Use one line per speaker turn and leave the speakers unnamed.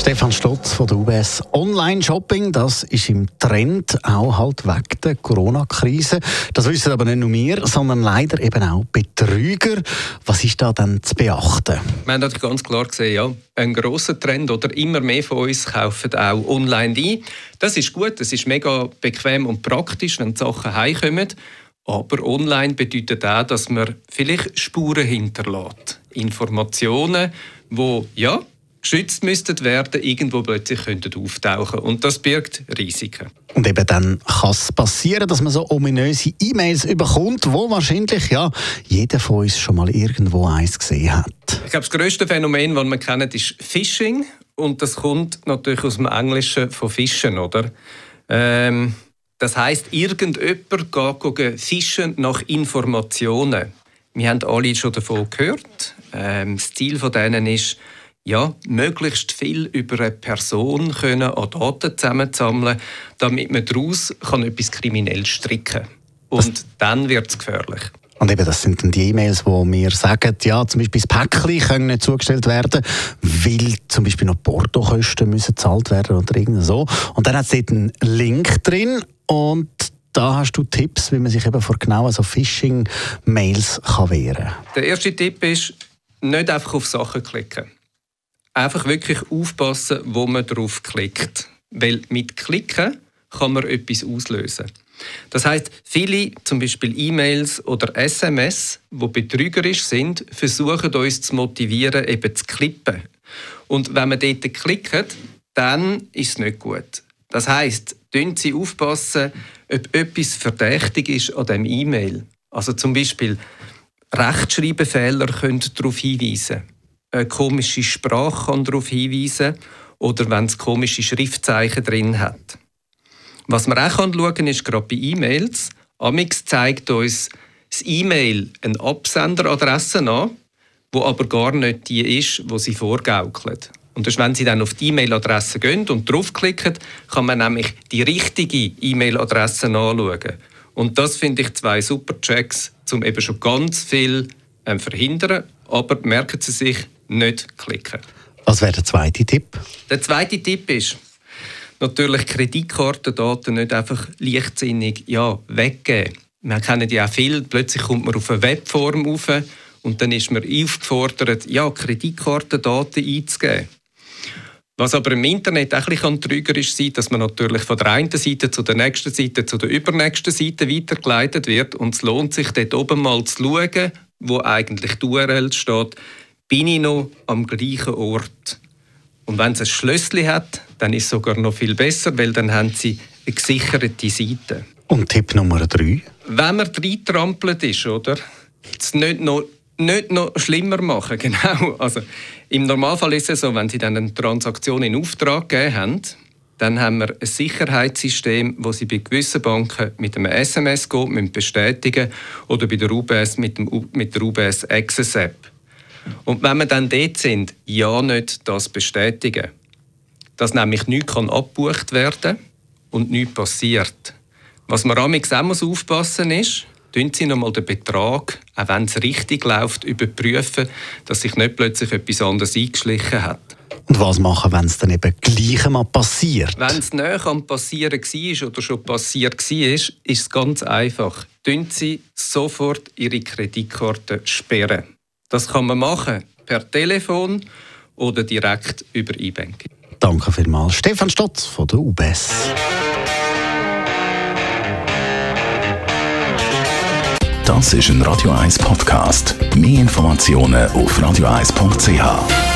Stefan Stotz von der UBS. Online-Shopping, das ist im Trend, auch halt wegen der Corona-Krise. Das wissen aber nicht nur wir, sondern leider eben auch Betrüger. Was ist da dann zu beachten?
Wir haben natürlich ganz klar gesehen, ja, ein grosser Trend oder immer mehr von uns kaufen auch online ein. Das ist gut, das ist mega bequem und praktisch, wenn die Sachen heimkommen. Aber online bedeutet auch, dass man vielleicht Spuren hinterlässt. Informationen, wo ja, geschützt müssten werden, irgendwo plötzlich könnten auftauchen. Und das birgt Risiken.
Und eben dann kann es passieren, dass man so ominöse E-Mails überkommt, wo wahrscheinlich ja jeder von uns schon mal irgendwo eins gesehen hat.
Ich glaube, das grösste Phänomen, das man kennt, ist Phishing. Und das kommt natürlich aus dem Englischen von Fischen, oder? Ähm, das heißt, irgendjemand geht fischen nach Informationen. Wir haben alle schon davon gehört. Ähm, das Ziel von denen ist, ja, möglichst viel über eine Person können an Daten zusammensammeln, damit man daraus kann etwas kriminell stricken kann. Und das dann wird es gefährlich.
Und eben, das sind dann die E-Mails, wo mir sagen, ja, zum Beispiel das Päckchen können nicht zugestellt werden, weil zum Beispiel noch Portokosten müssen gezahlt werden oder irgendwie so. Und dann hat es dort einen Link drin und da hast du Tipps, wie man sich eben vor genau so Phishing-Mails wehren kann.
Der erste Tipp ist, nicht einfach auf Sachen klicken einfach wirklich aufpassen, wo man drauf klickt. Weil mit Klicken kann man etwas auslösen. Das heißt, viele, zum Beispiel E-Mails oder SMS, wo betrügerisch sind, versuchen uns zu motivieren, eben zu klippen. Und wenn man dort klickt, dann ist es nicht gut. Das heißt, tun Sie aufpassen, ob etwas verdächtig ist an dem E-Mail. Also zum Beispiel Rechtschreibfehler können darauf hinweisen eine komische Sprache kann darauf hinweisen oder wenn es komische Schriftzeichen drin hat. Was man auch schauen kann, ist gerade bei E-Mails. Amix zeigt uns das E-Mail eine Absenderadresse an, wo aber gar nicht die ist, wo sie vorgaukelt. Und das, wenn Sie dann auf die E-Mail-Adresse gehen und draufklicken, kann man nämlich die richtige E-Mail-Adresse anschauen. Und das finde ich zwei super Checks, um eben schon ganz viel äh, verhindern. Aber merken Sie sich, nicht klicken.
Was wäre der zweite Tipp?
Der zweite Tipp ist, natürlich Kreditkartendaten nicht einfach leichtsinnig ja, weggeben. Wir kennen ja auch viel, plötzlich kommt man auf eine Webform auf und dann ist man aufgefordert, ja, Kreditkartendaten einzugeben. Was aber im Internet auch ein bisschen trügerisch sein dass man natürlich von der einen Seite zu der nächsten Seite zu der übernächsten Seite weitergeleitet wird und es lohnt sich dort oben mal zu schauen, wo eigentlich die URL steht, bin ich noch am gleichen Ort. Und wenn es ein Schlössli hat, dann ist es sogar noch viel besser, weil dann haben sie eine gesicherte Seite.
Und Tipp Nummer drei?
Wenn man reintrampelt ist, oder? Es nicht noch, nicht noch schlimmer machen, genau. Also, Im Normalfall ist es so, wenn Sie dann eine Transaktion in Auftrag gegeben haben, dann haben wir ein Sicherheitssystem, wo Sie bei gewissen Banken mit einem SMS gehen, bestätigen oder bei der UBS mit, dem, mit der UBS Access App. Und wenn wir dann dort sind, ja nicht das bestätigen. Dass nämlich nichts kann abgebucht werden und nichts passiert. Was man amix auch muss aufpassen ist, tun Sie nochmal den Betrag, auch wenn es richtig läuft, überprüfen, dass sich nicht plötzlich etwas anderes eingeschlichen hat.
Und was machen, wenn es dann eben gleich mal passiert?
Wenn es näher am Passieren war oder schon passiert war, ist es ganz einfach. Tun Sie sofort Ihre Kreditkarte sperren. Das kann man machen per Telefon oder direkt über E-Banking.
Danke vielmals. Stefan Stotz von der UBS.
Das ist ein Radio 1 Podcast. Mehr Informationen auf radio1.ch.